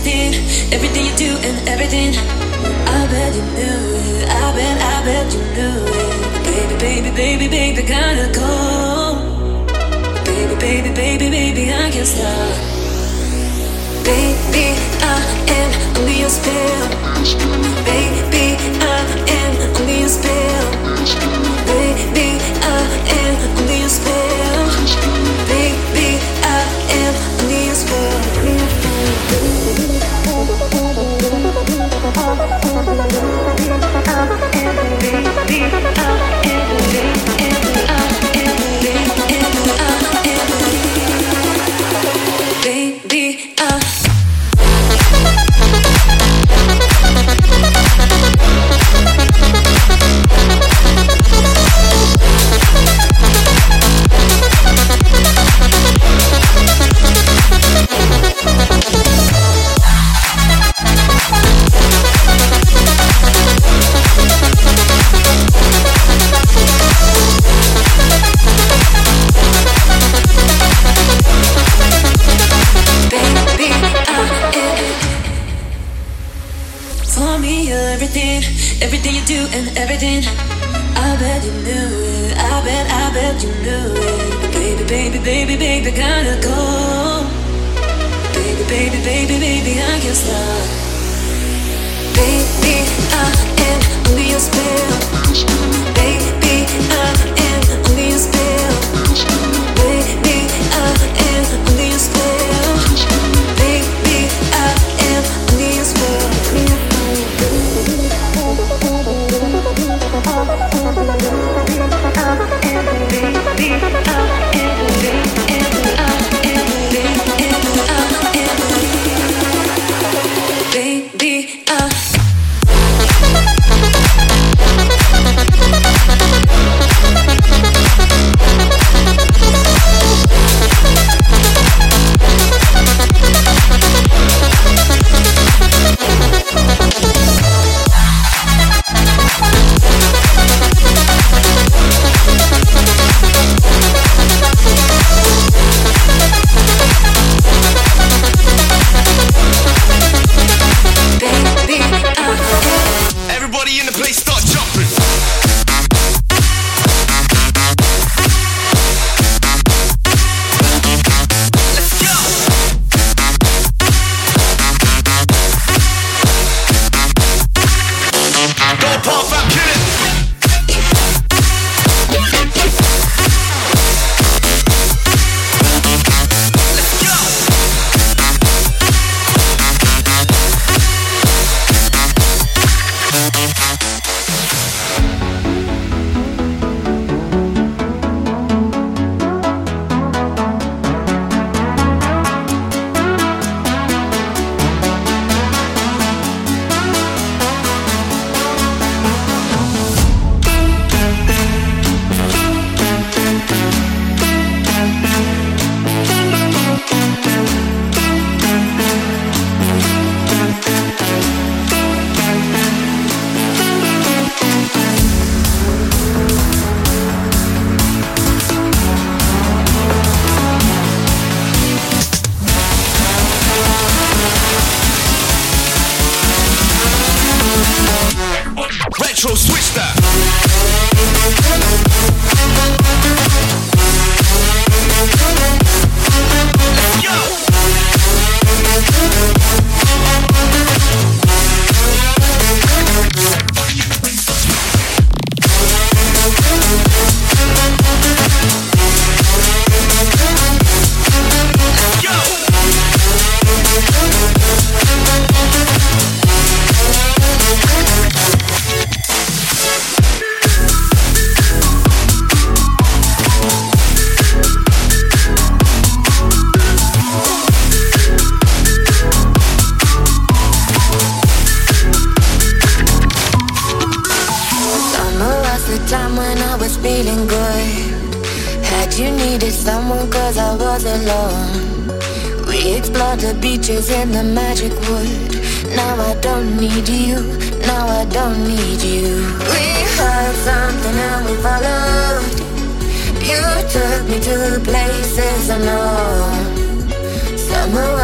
everything, everything you do and everything. I bet you knew it. I bet, I bet you knew it. Baby, baby, baby, baby, gotta go. Baby, baby, baby, baby, I can't stop. Baby, I am under your spell. just love. Switch that.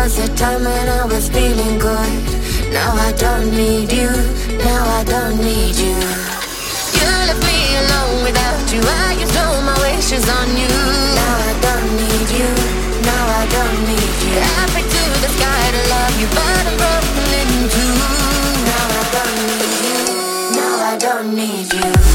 Was a time when I was feeling good. Now I don't need you. Now I don't need you. You left me alone without you. I used all my wishes on you. Now I don't need you. Now I don't need you. I pray to the sky to love you, but I'm broken in two. Now I don't need you. Now I don't need you.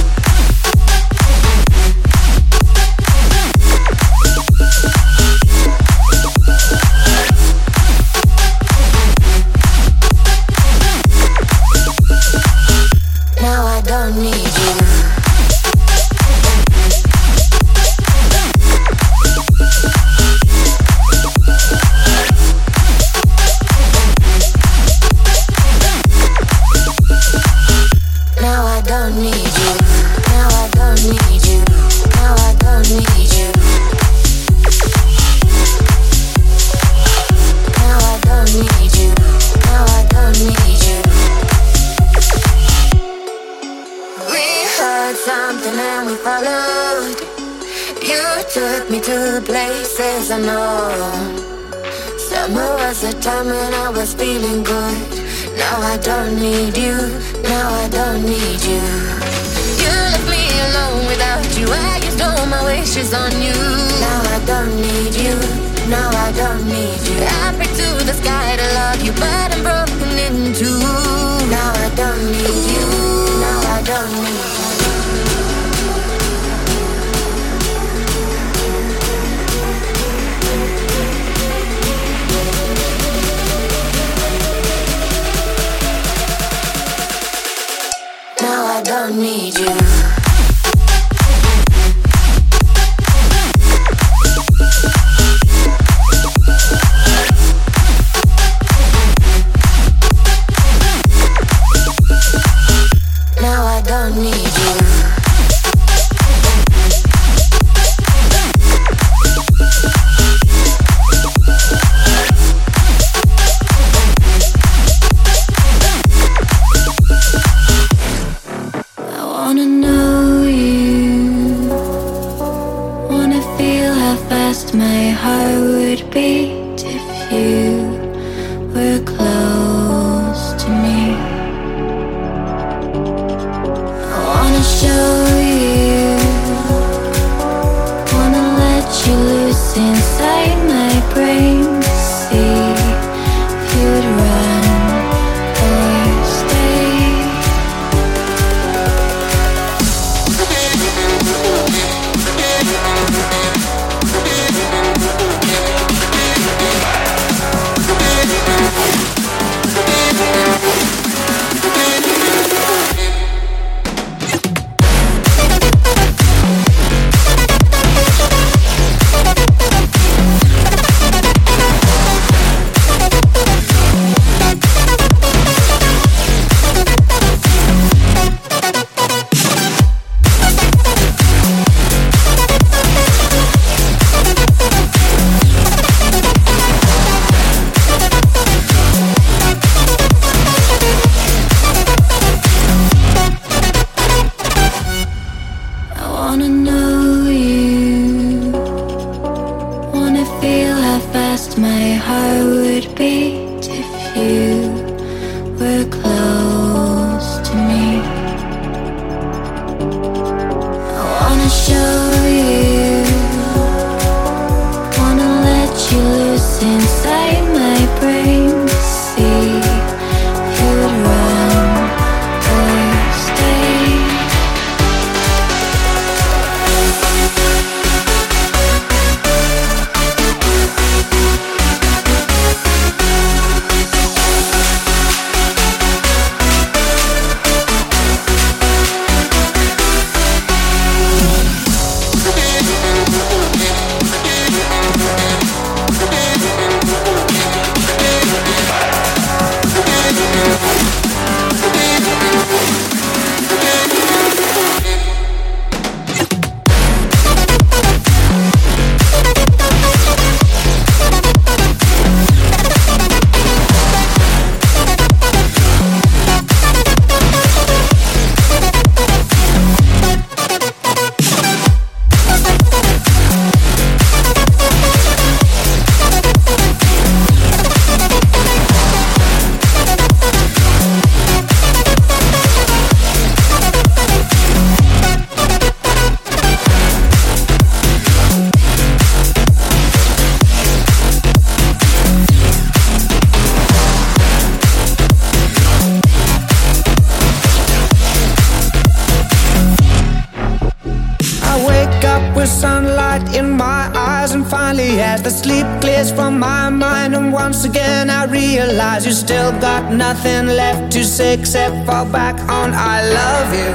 Realize you still got nothing left to say except fall back on I love you.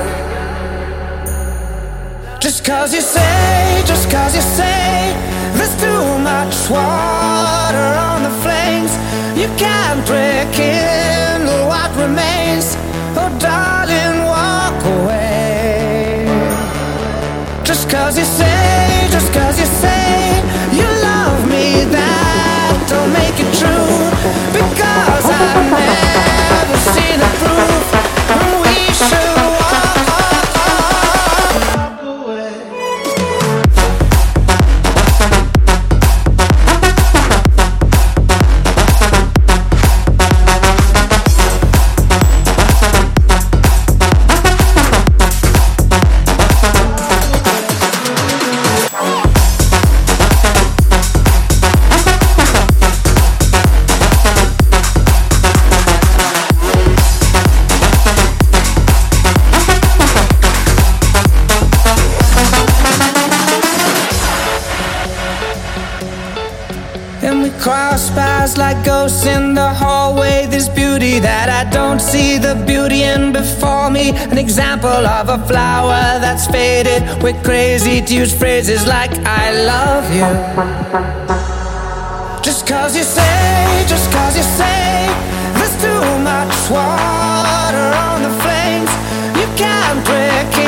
Just cause you say, just cause you say, there's too much water on the flames, you can't break in what remains. Oh, darling, walk away. Just cause you say, just cause you say I've never seen the proof. An example of a flower that's faded. We're crazy to use phrases like I love you. Just cause you say, just cause you say, there's too much water on the flames. You can't break in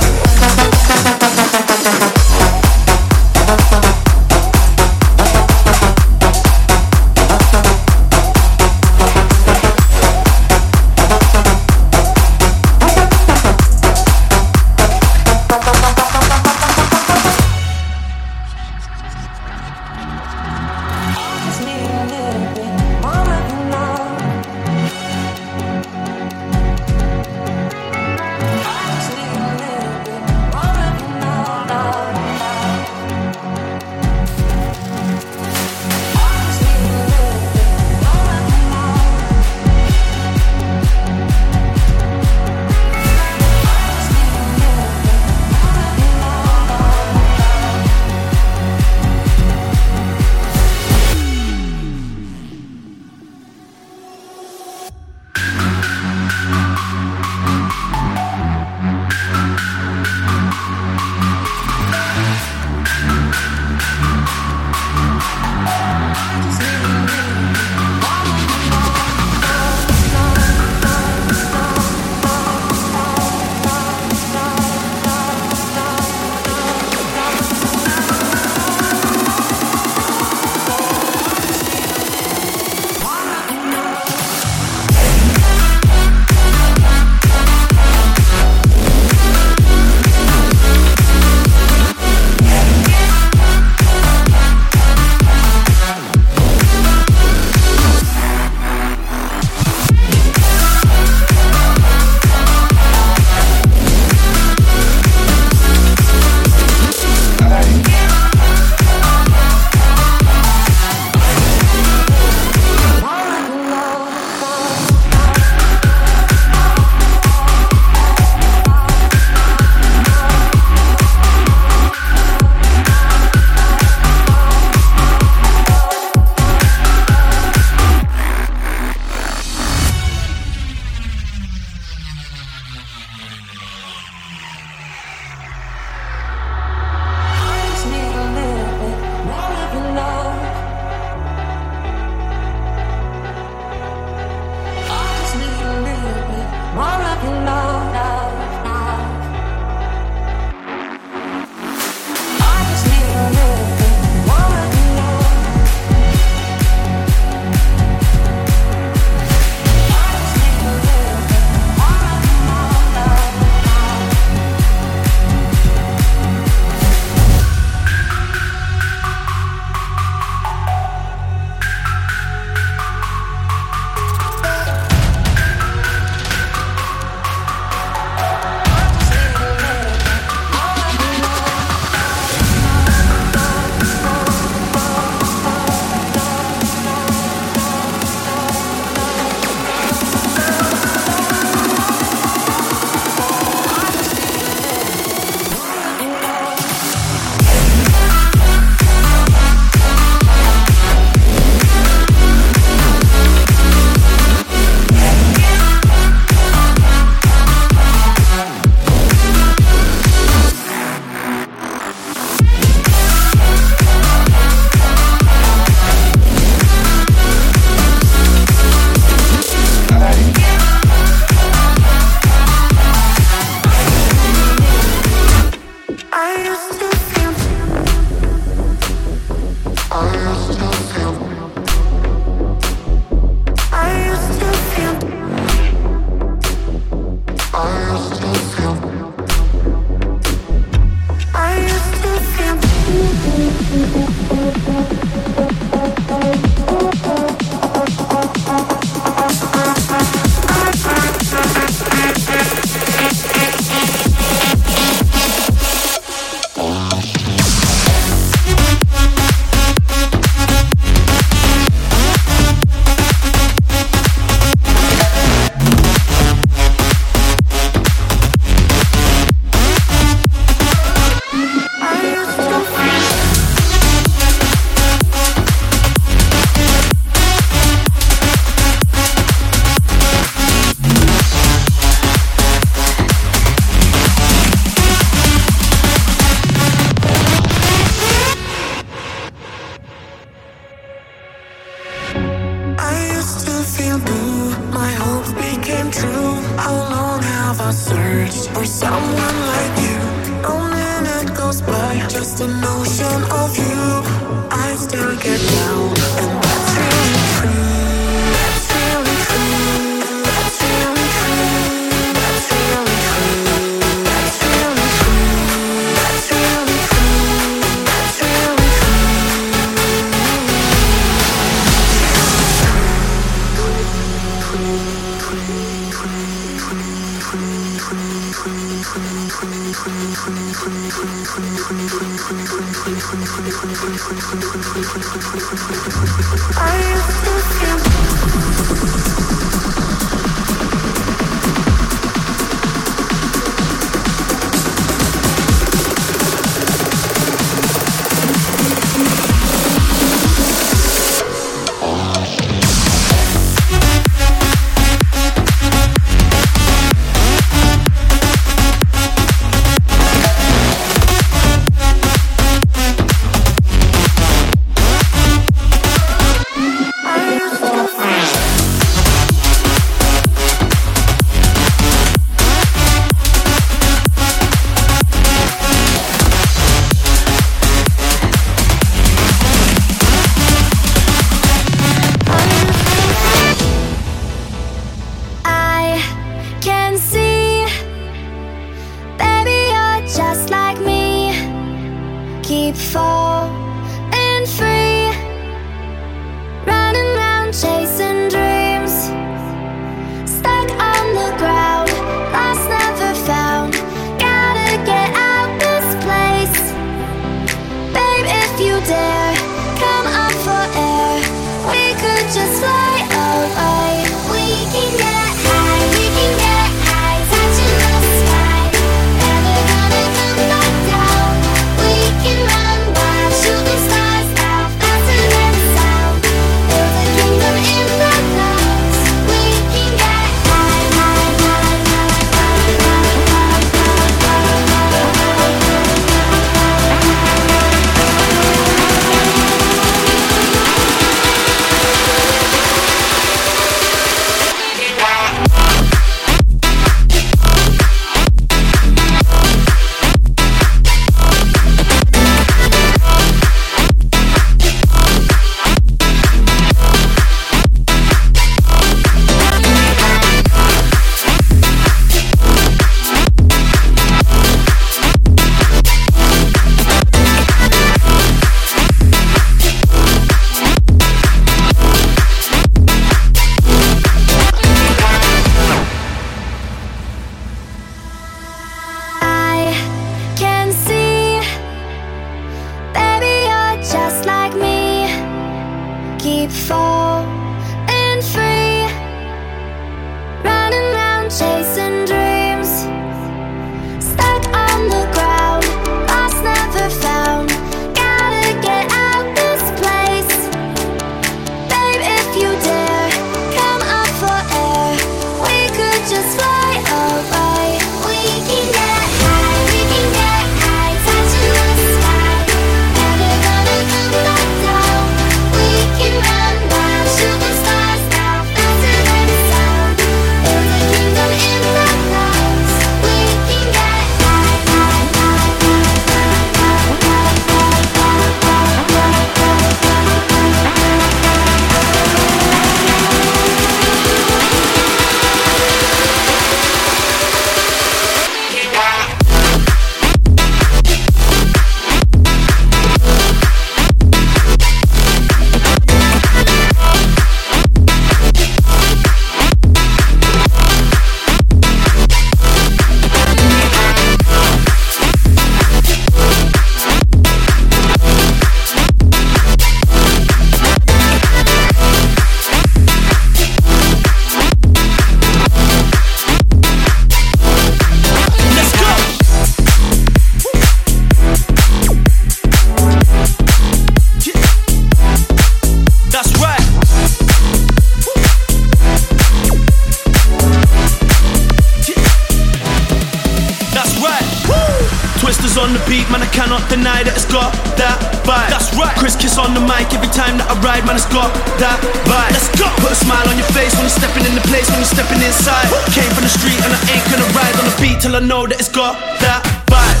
the beat, man, I cannot deny that it's got that vibe. That's right. Kris Kiss on the mic every time that I ride, man, it's got that vibe. Let's go. Put a smile on your face when you're stepping in the place, when you're stepping inside. Came from the street and I ain't gonna ride on the beat till I know that it's got that vibe.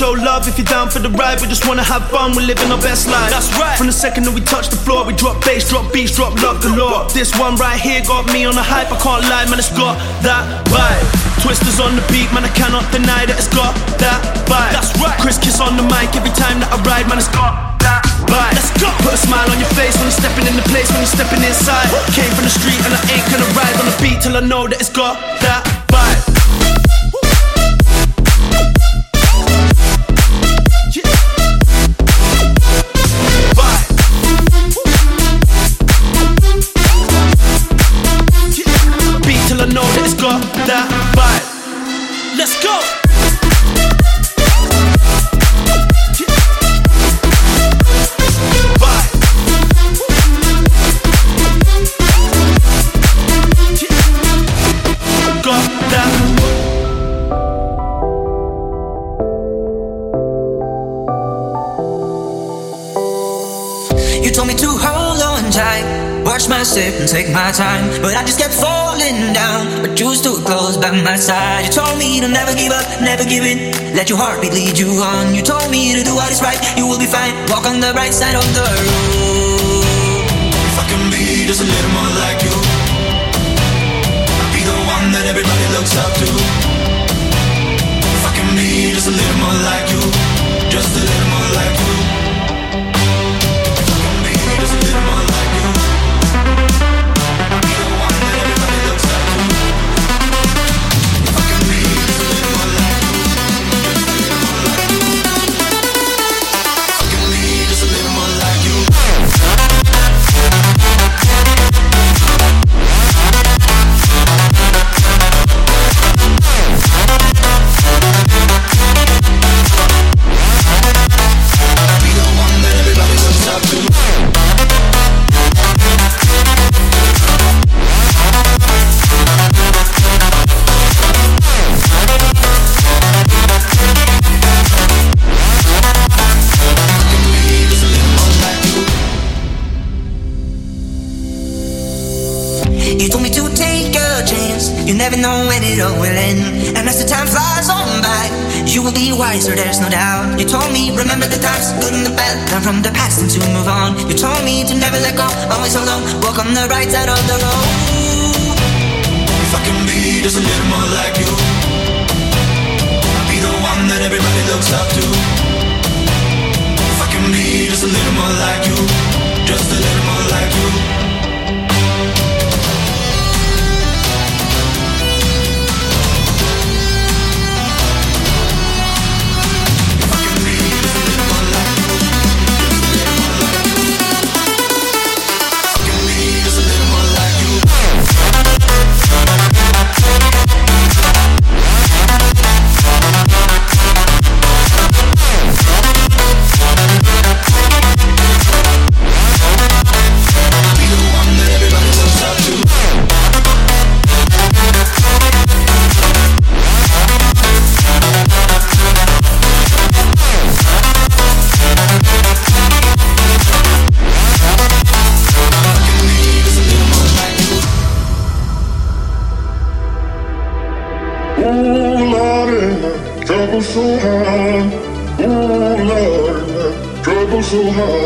Show love if you're down for the ride. We just wanna have fun, we're living our best life. That's right. From the second that we touch the floor, we drop bass, drop beats, drop love galore. This one right here got me on a hype. I can't lie, man, it's got that vibe. Twisters on the beat, man, I cannot deny that it's got that vibe. That's right. Kris Kiss on the mic every time that I ride, man, it's got that vibe. Let's go. Put a smile on your face when you're stepping in the place, when you're stepping inside. Came from the street and I ain't gonna ride on the beat till I know that it's got that You told me to take a chance. You never know when it all will end. And as the time flies on by, you will be wiser, there's no doubt. You told me, remember the times, good and the bad, learn from the past and to move on. You told me to never let go, always on, walk on the right side of the road. If I can be just a little more like you, be the one that everybody looks up to. If I can be just a little more like you, just a little more like you. so hard.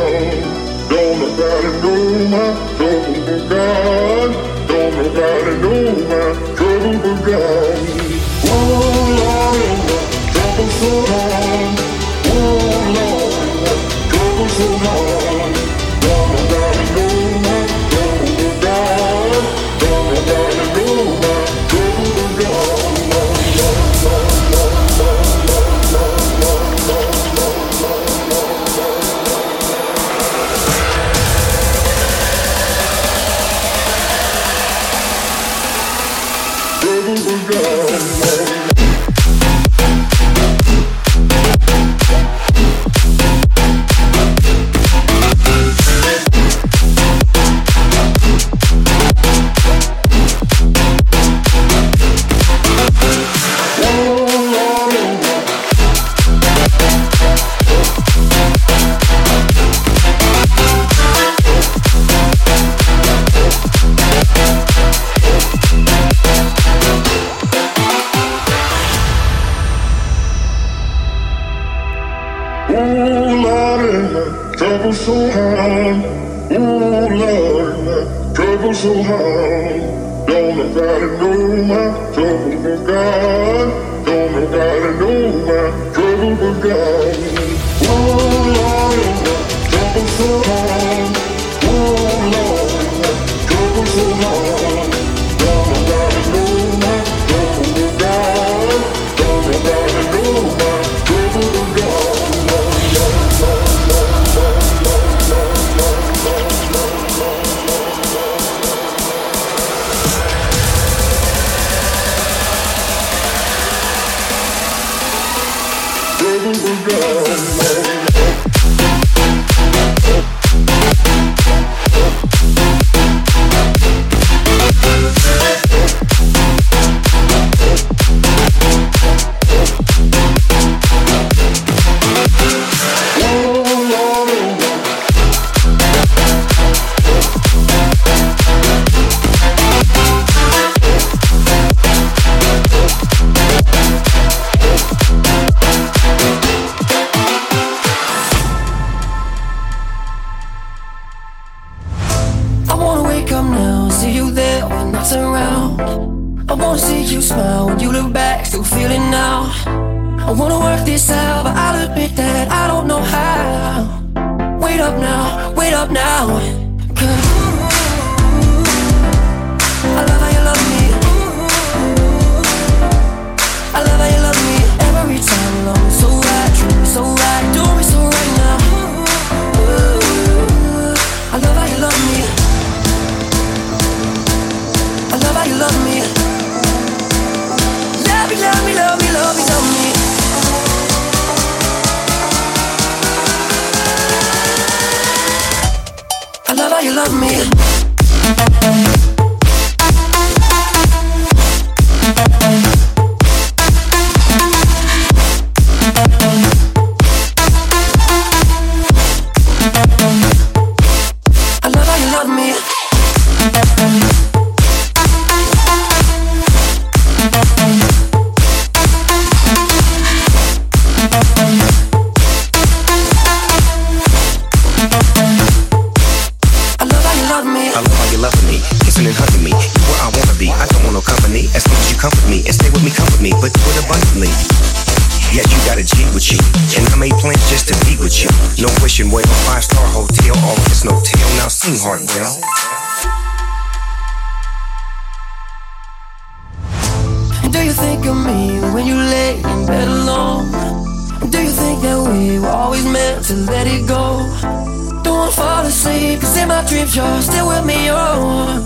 fall asleep. Cause in my dreams you're still with me oh.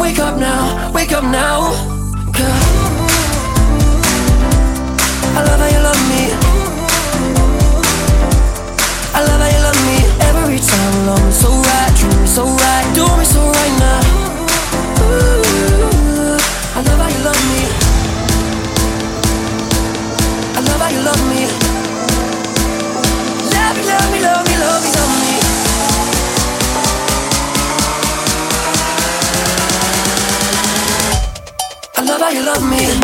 Wake up now, wake up now. Cause I love how you love me. I love how you love me Every time alone, so right, dream so right Do me so right now. I love how you love me. I love how you love me. Love me, love me, love me, love me. you love me.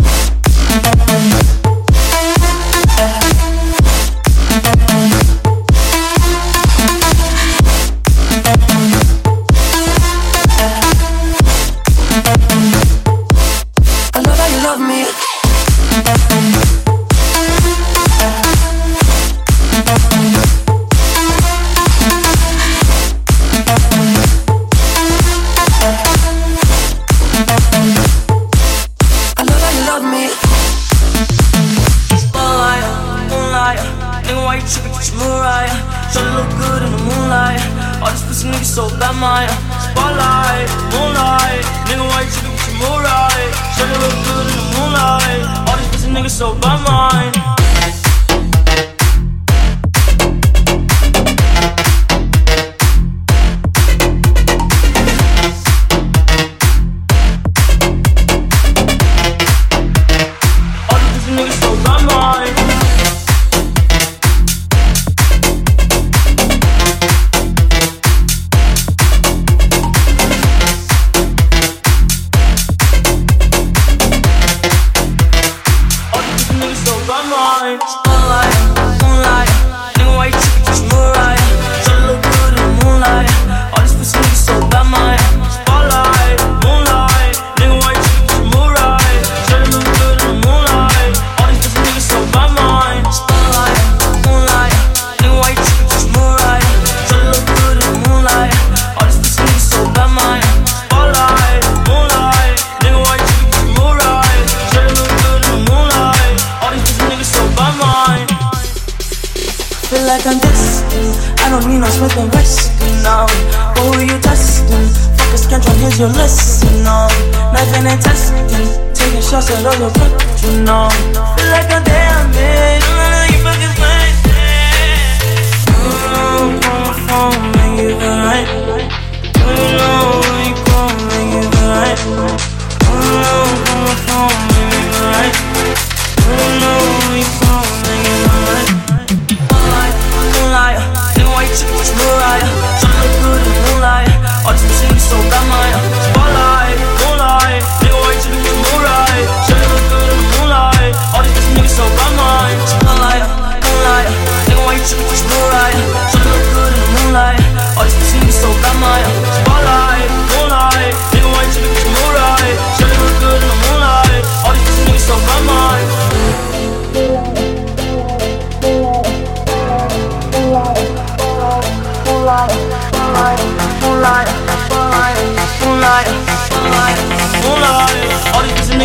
times. cause you're listening on. Knife and intestine, taking shots at all the what you know. Feel like a damn bitch, I'm like you fucking mine. You know I'm on the phone, make you feel right. You know when you call, make you feel right. You know on my phone, make you feel right. You know when you call, make you feel right. Liar, liar, then liar. Put a new liar, all these things so bad, my.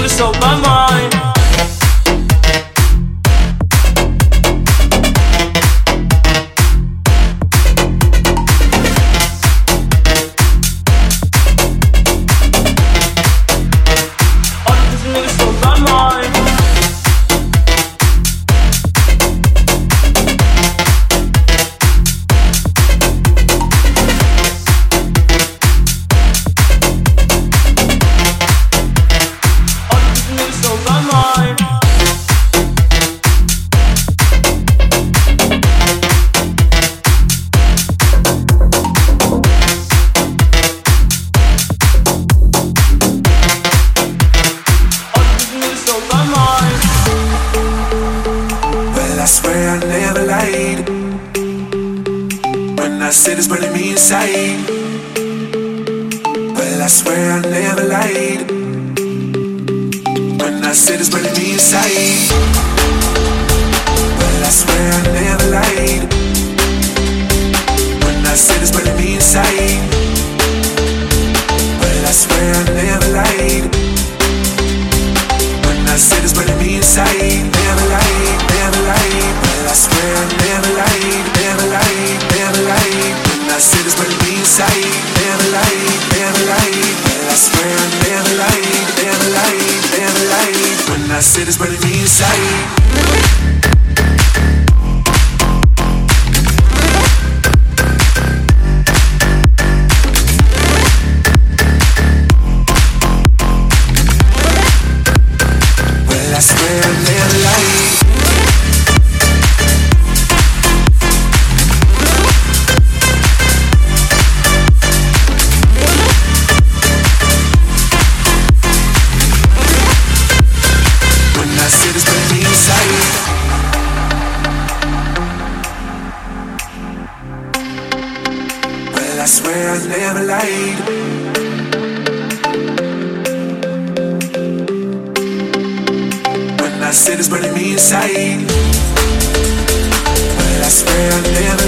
so my mom never lied. When I said it's burning me inside. But I swear I never.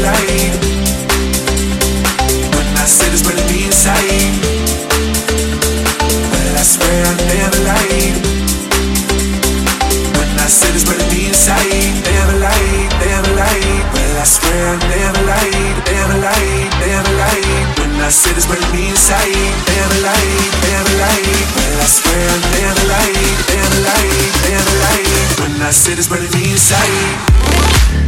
I said is what it means. I ain't never lied, never lied. Well, I swear light, never the light, lied, the light. When I say, is burning me inside.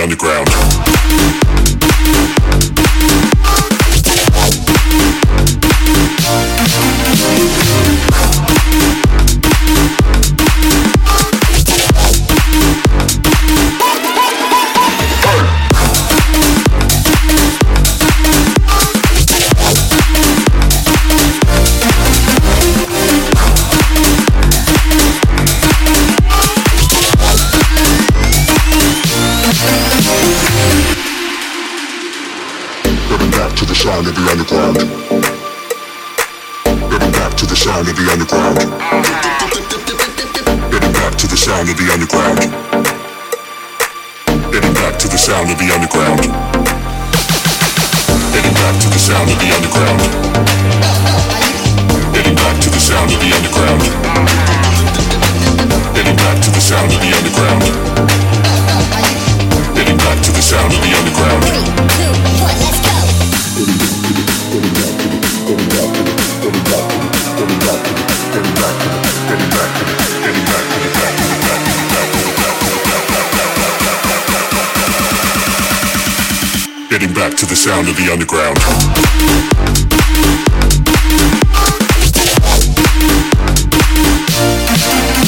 underground. Underground.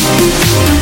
Eyes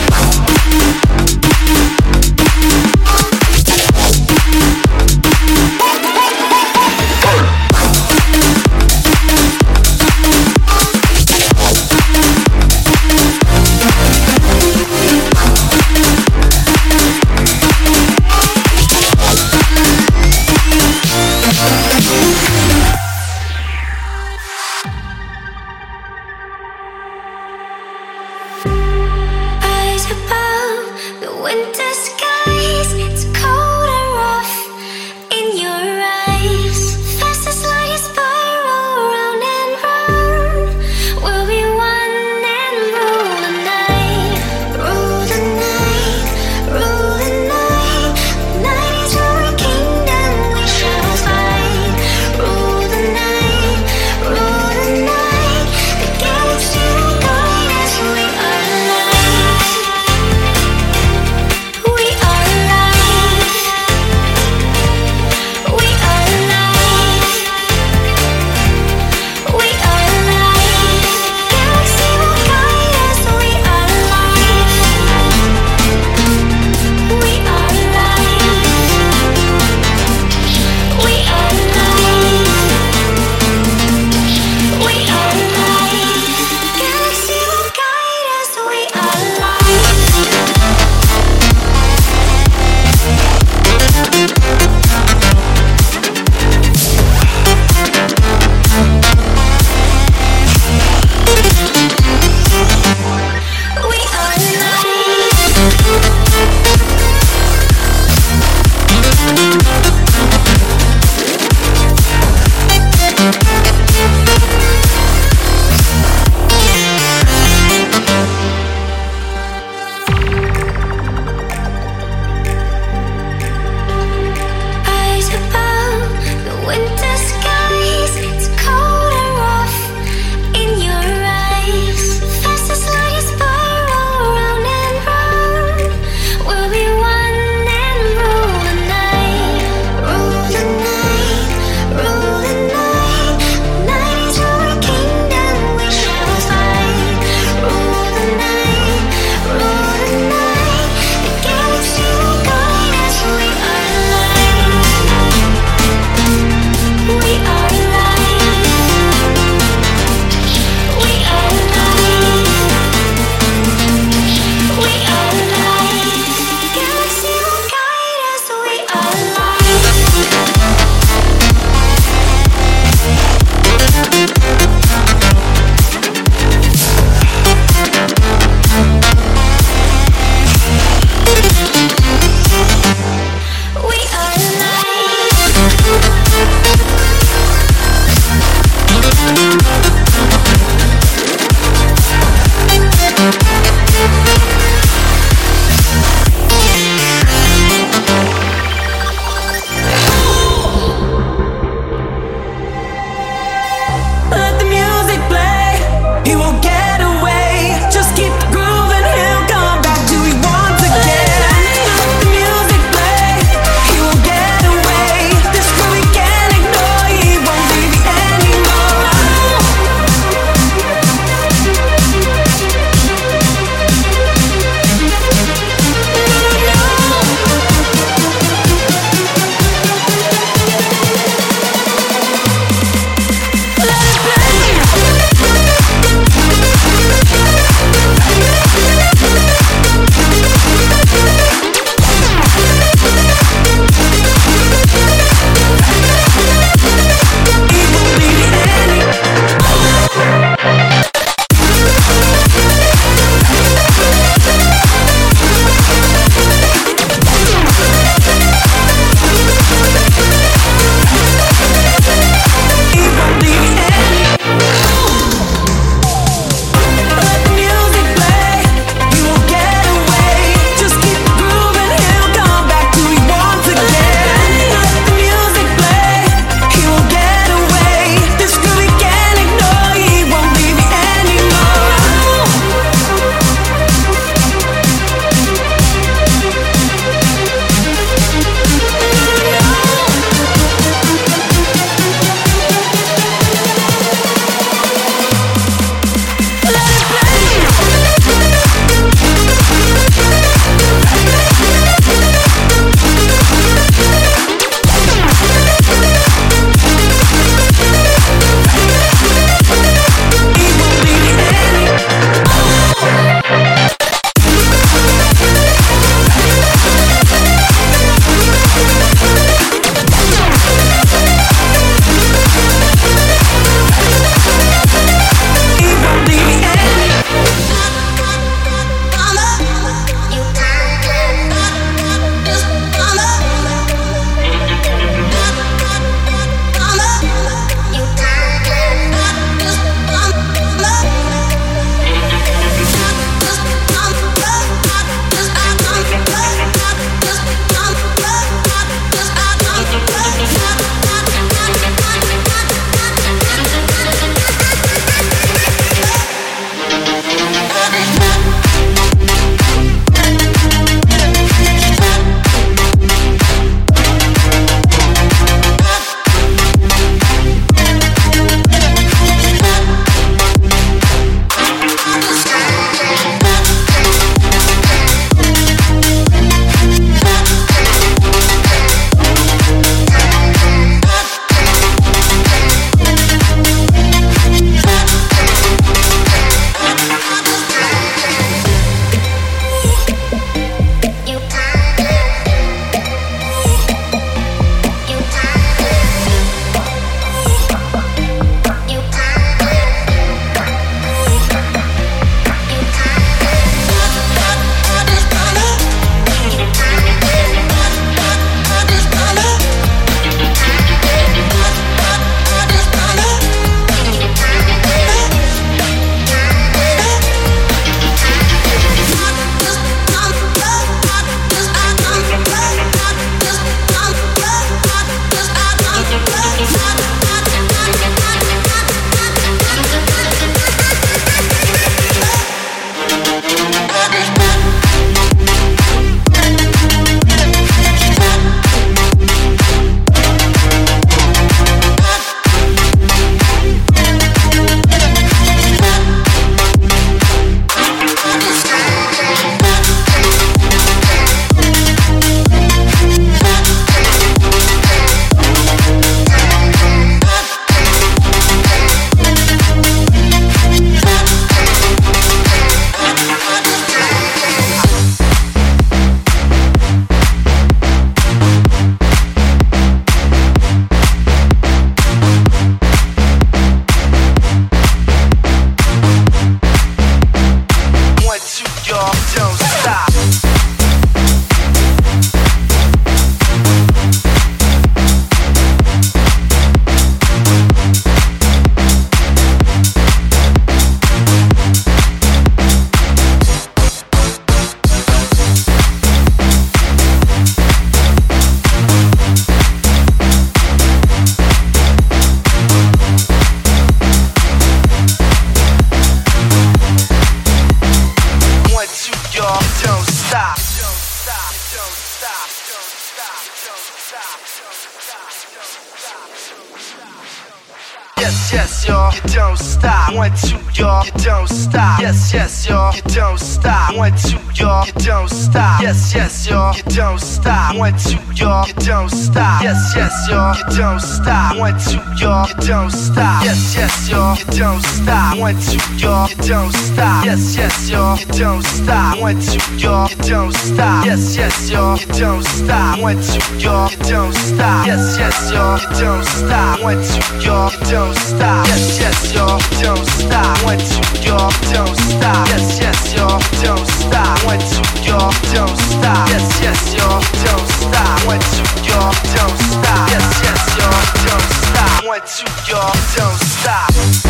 two, y'all, don't stop.